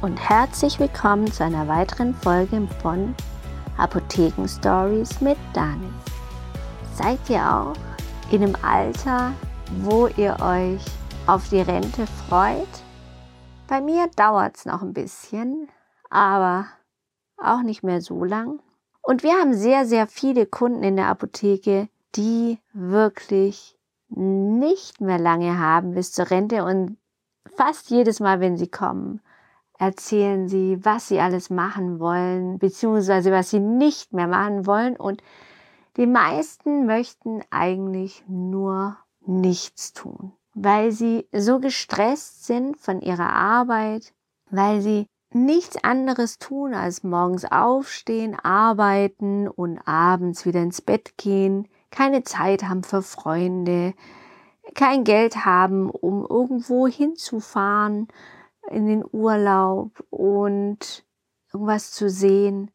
Und herzlich willkommen zu einer weiteren Folge von Apotheken Stories mit Dani. Seid ihr auch in einem Alter, wo ihr euch auf die Rente freut? Bei mir dauert es noch ein bisschen, aber auch nicht mehr so lang. Und wir haben sehr, sehr viele Kunden in der Apotheke, die wirklich nicht mehr lange haben bis zur Rente und fast jedes Mal, wenn sie kommen, erzählen sie, was sie alles machen wollen, beziehungsweise was sie nicht mehr machen wollen. Und die meisten möchten eigentlich nur nichts tun, weil sie so gestresst sind von ihrer Arbeit, weil sie nichts anderes tun als morgens aufstehen, arbeiten und abends wieder ins Bett gehen, keine Zeit haben für Freunde, kein Geld haben, um irgendwo hinzufahren in den Urlaub und irgendwas zu sehen.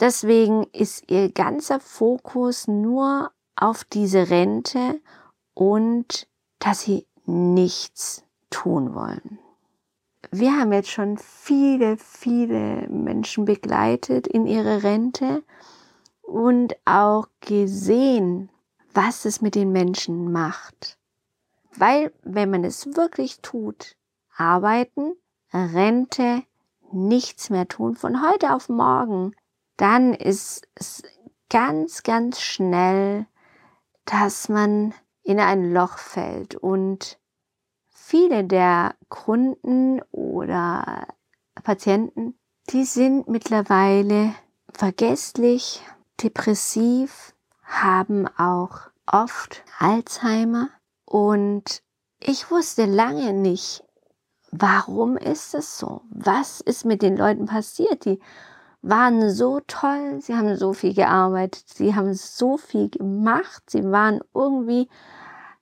Deswegen ist ihr ganzer Fokus nur auf diese Rente und dass sie nichts tun wollen. Wir haben jetzt schon viele, viele Menschen begleitet in ihre Rente und auch gesehen, was es mit den Menschen macht. Weil wenn man es wirklich tut, arbeiten, Rente, nichts mehr tun. Von heute auf morgen, dann ist es ganz, ganz schnell, dass man in ein Loch fällt. Und viele der Kunden oder Patienten, die sind mittlerweile vergesslich, depressiv, haben auch oft Alzheimer. Und ich wusste lange nicht, warum ist es so? Was ist mit den Leuten passiert? Die waren so toll, sie haben so viel gearbeitet, sie haben so viel gemacht, sie waren irgendwie,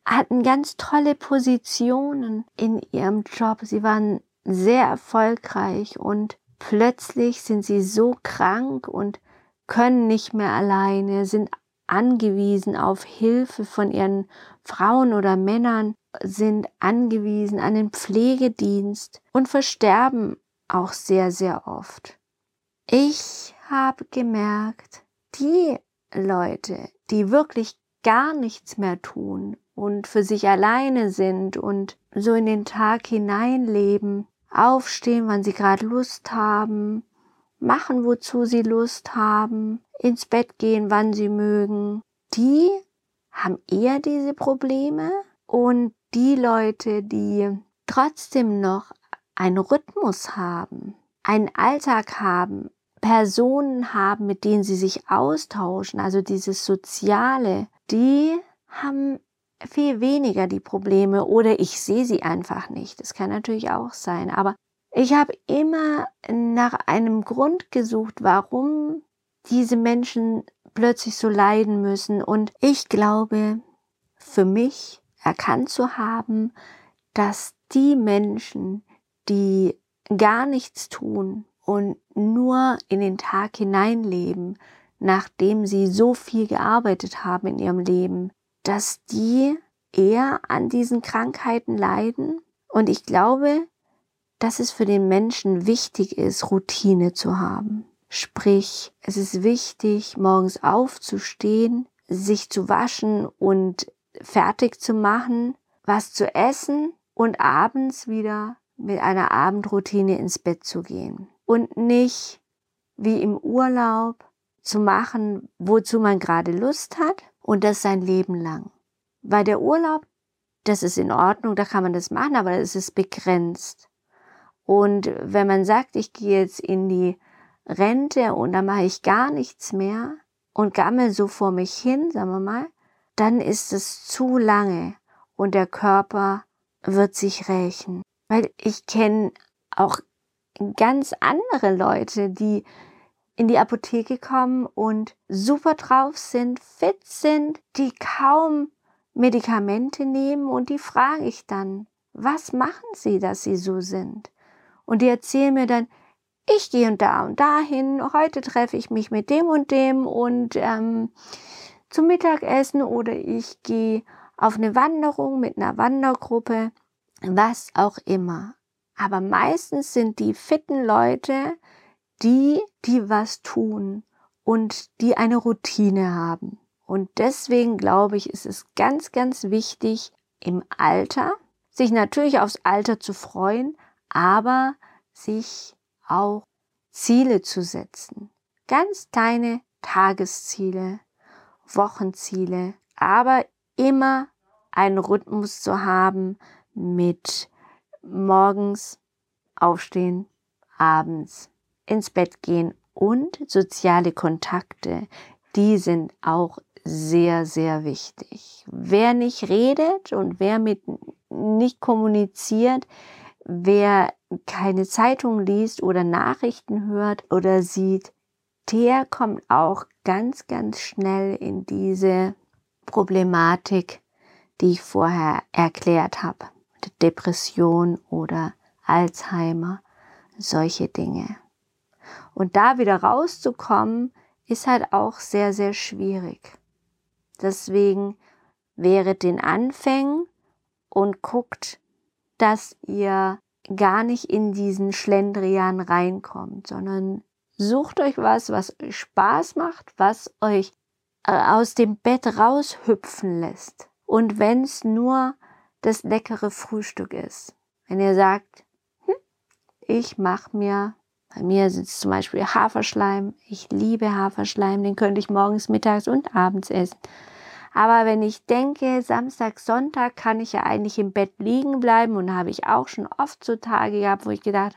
hatten ganz tolle Positionen in ihrem Job, sie waren sehr erfolgreich und plötzlich sind sie so krank und können nicht mehr alleine, sind angewiesen auf Hilfe von ihren Frauen oder Männern, sind angewiesen an den Pflegedienst und versterben auch sehr, sehr oft. Ich habe gemerkt, die Leute, die wirklich gar nichts mehr tun und für sich alleine sind und so in den Tag hineinleben, aufstehen, wann sie gerade Lust haben, machen, wozu sie Lust haben, ins Bett gehen, wann sie mögen, die haben eher diese Probleme und die Leute, die trotzdem noch einen Rhythmus haben, einen Alltag haben, Personen haben, mit denen sie sich austauschen, also dieses Soziale, die haben viel weniger die Probleme oder ich sehe sie einfach nicht. Das kann natürlich auch sein. Aber ich habe immer nach einem Grund gesucht, warum diese Menschen plötzlich so leiden müssen. Und ich glaube, für mich erkannt zu haben, dass die Menschen, die gar nichts tun und nur in den Tag hineinleben, nachdem sie so viel gearbeitet haben in ihrem Leben, dass die eher an diesen Krankheiten leiden. Und ich glaube, dass es für den Menschen wichtig ist, Routine zu haben. Sprich, es ist wichtig, morgens aufzustehen, sich zu waschen und fertig zu machen, was zu essen und abends wieder mit einer Abendroutine ins Bett zu gehen. Und nicht wie im Urlaub zu machen, wozu man gerade Lust hat und das sein Leben lang. Weil der Urlaub, das ist in Ordnung, da kann man das machen, aber es ist begrenzt. Und wenn man sagt, ich gehe jetzt in die Rente und dann mache ich gar nichts mehr und gammel so vor mich hin, sagen wir mal, dann ist es zu lange und der Körper wird sich rächen. Weil ich kenne auch ganz andere Leute, die in die Apotheke kommen und super drauf sind, fit sind, die kaum Medikamente nehmen und die frage ich dann, was machen sie, dass sie so sind? Und die erzählen mir dann, ich gehe und da und dahin, heute treffe ich mich mit dem und dem und ähm, zum Mittagessen oder ich gehe auf eine Wanderung mit einer Wandergruppe, was auch immer. Aber meistens sind die fitten Leute die, die was tun und die eine Routine haben. Und deswegen glaube ich, ist es ganz, ganz wichtig im Alter, sich natürlich aufs Alter zu freuen, aber sich auch Ziele zu setzen. Ganz kleine Tagesziele, Wochenziele, aber immer einen Rhythmus zu haben mit morgens aufstehen, abends ins Bett gehen und soziale Kontakte, die sind auch sehr, sehr wichtig. Wer nicht redet und wer mit nicht kommuniziert, wer keine Zeitung liest oder Nachrichten hört oder sieht, der kommt auch ganz, ganz schnell in diese Problematik, die ich vorher erklärt habe. Depression oder Alzheimer, solche Dinge. Und da wieder rauszukommen, ist halt auch sehr, sehr schwierig. Deswegen wäret den Anfängen und guckt, dass ihr gar nicht in diesen Schlendrian reinkommt, sondern sucht euch was, was euch Spaß macht, was euch äh, aus dem Bett raushüpfen lässt. Und wenn es nur das leckere Frühstück ist. Wenn ihr sagt, hm, ich mache mir, bei mir sitzt zum Beispiel Haferschleim, ich liebe Haferschleim, den könnte ich morgens, mittags und abends essen. Aber wenn ich denke, Samstag, Sonntag kann ich ja eigentlich im Bett liegen bleiben und habe ich auch schon oft so Tage gehabt, wo ich gedacht,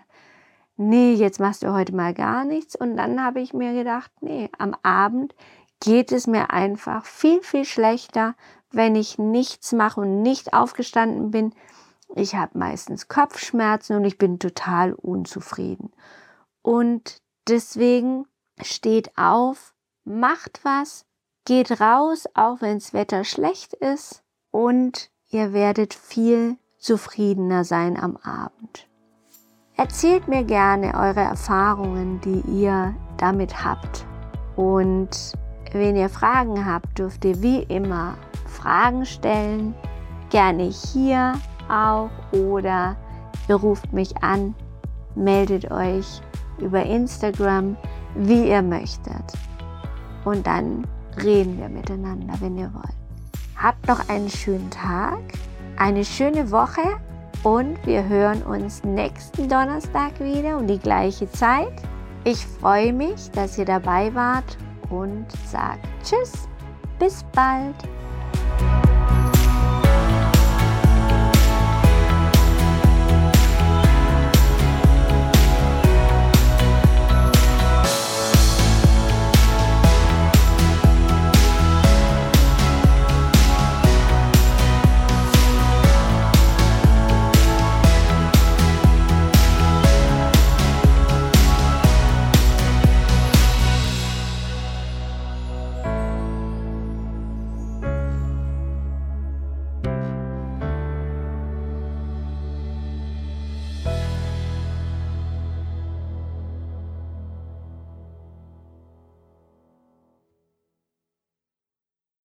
nee, jetzt machst du heute mal gar nichts. Und dann habe ich mir gedacht, nee, am Abend geht es mir einfach viel, viel schlechter, wenn ich nichts mache und nicht aufgestanden bin. Ich habe meistens Kopfschmerzen und ich bin total unzufrieden. Und deswegen steht auf, macht was, Geht raus, auch wenn das Wetter schlecht ist und ihr werdet viel zufriedener sein am Abend. Erzählt mir gerne eure Erfahrungen, die ihr damit habt. Und wenn ihr Fragen habt, dürft ihr wie immer Fragen stellen. Gerne hier auch oder ihr ruft mich an, meldet euch über Instagram, wie ihr möchtet. Und dann reden wir miteinander, wenn ihr wollt. Habt noch einen schönen Tag, eine schöne Woche und wir hören uns nächsten Donnerstag wieder um die gleiche Zeit. Ich freue mich, dass ihr dabei wart und sage Tschüss, bis bald.